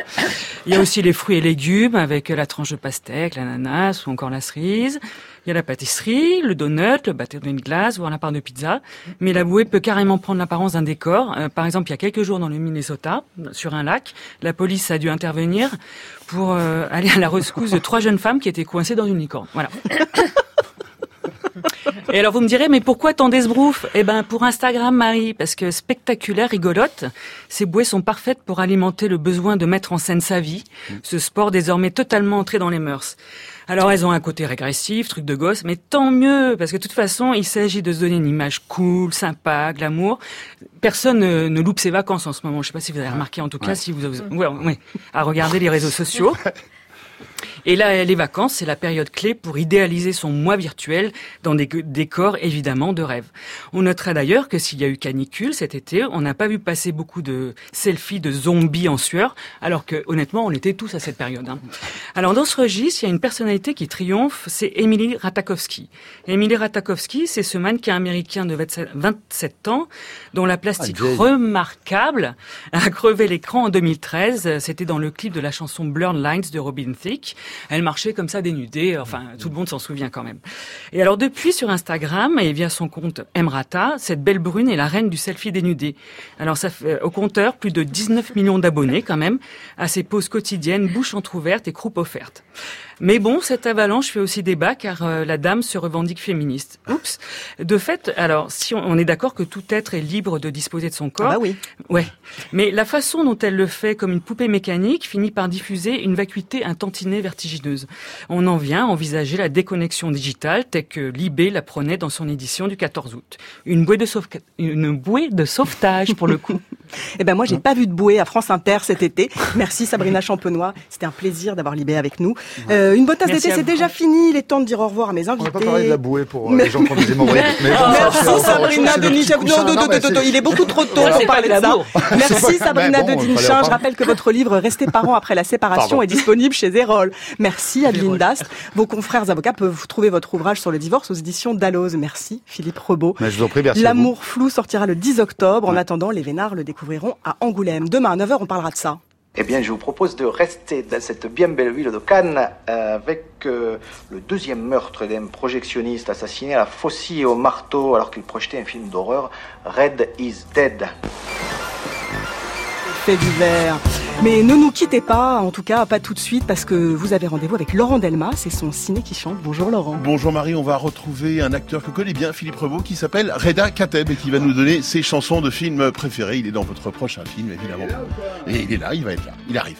Il y a aussi les fruits et légumes avec la tranche de pastèque, l'ananas ou encore la cerise. Il y a la pâtisserie, le donut, le bâtonnet de glace, voire la part de pizza. Mais la bouée peut carrément prendre l'apparence d'un décor. Euh, par exemple, il y a quelques jours dans le Minnesota, sur un lac, la police a dû intervenir pour euh, aller à la rescousse de trois jeunes femmes qui étaient coincées dans une licorne. Voilà. Et alors vous me direz, mais pourquoi tant d'esbrouf Eh ben pour Instagram, Marie, parce que spectaculaire, rigolote, ces bouées sont parfaites pour alimenter le besoin de mettre en scène sa vie, ce sport désormais totalement entré dans les mœurs. Alors elles ont un côté régressif, truc de gosse, mais tant mieux, parce que de toute façon, il s'agit de se donner une image cool, sympa, glamour. Personne ne, ne loupe ses vacances en ce moment. Je sais pas si vous avez remarqué, en tout cas, Ouais. si vous, avez- ouais, ouais, à regarder les réseaux sociaux. Et là, les vacances, c'est la période clé pour idéaliser son moi virtuel dans des décors évidemment de rêve. On notera d'ailleurs que s'il y a eu canicule cet été, on n'a pas vu passer beaucoup de selfies de zombies en sueur, alors que honnêtement, on était tous à cette période. hein. Alors dans ce registre, il y a une personnalité qui triomphe, c'est Emily Ratajkowski. Emily Ratajkowski, c'est ce mannequin américain de 27 27 ans, dont la plastique Ah, remarquable a crevé l'écran en 2013. C'était dans le clip de la chanson Blurred Lines de Robin Thicke. Elle marchait comme ça dénudée. Enfin, tout le monde s'en souvient quand même. Et alors depuis sur Instagram et via son compte Emrata, cette belle brune est la reine du selfie dénudé. Alors ça fait au compteur plus de 19 millions d'abonnés quand même à ses poses quotidiennes, bouche entrouverte et croupe offerte. Mais bon, cette avalanche fait aussi débat car euh, la dame se revendique féministe. Oups. De fait, alors si on, on est d'accord que tout être est libre de disposer de son corps. Ah bah oui. Ouais. Mais la façon dont elle le fait comme une poupée mécanique finit par diffuser une vacuité un tantinet vertigineuse. On en vient à envisager la déconnexion digitale telle que Libé la prenait dans son édition du 14 août. Une bouée de, une bouée de sauvetage pour le coup. Eh ben moi, j'ai pas vu de bouée à France Inter cet été. Merci Sabrina Champenois. C'était un plaisir d'avoir Libé avec nous. Euh, une bonne tasse d'été, c'est déjà fini. Il est temps de dire au revoir à mes On invités. va pas parler de la bouée pour euh, Mais- les gens qui ont des hémorroïdes. Mais bon, ça, c'est Merci Sabrina Denis. Non, il est beaucoup trop tôt pour parler de ça. Merci Sabrina Mais bon, de il fallait en Dinchin. Je rappelle que votre livre Rester parents après la séparation est disponible chez Erol. Merci Adeline Dastre. Vos confrères avocats peuvent trouver votre ouvrage sur le divorce aux éditions Dalloz. Merci Philippe Rebaud. Mais je vous en prie, merci à vous. L'amour flou sortira le 10 octobre. En attendant, les Vénards le découvriront à Angoulême. Demain à 9h, on parlera de ça. Eh bien, je vous propose de rester dans cette bien belle ville de Cannes euh, avec euh, le deuxième meurtre d'un projectionniste assassiné à la faucille et au marteau alors qu'il projetait un film d'horreur, Red is Dead. Mais ne nous quittez pas, en tout cas pas tout de suite, parce que vous avez rendez-vous avec Laurent Delmas et son ciné qui chante. Bonjour Laurent. Bonjour Marie, on va retrouver un acteur que connaît bien, Philippe Rebaud, qui s'appelle Reda Kateb et qui va nous donner ses chansons de films préférés. Il est dans votre prochain film, évidemment. Et il est là, il va être là. Il arrive.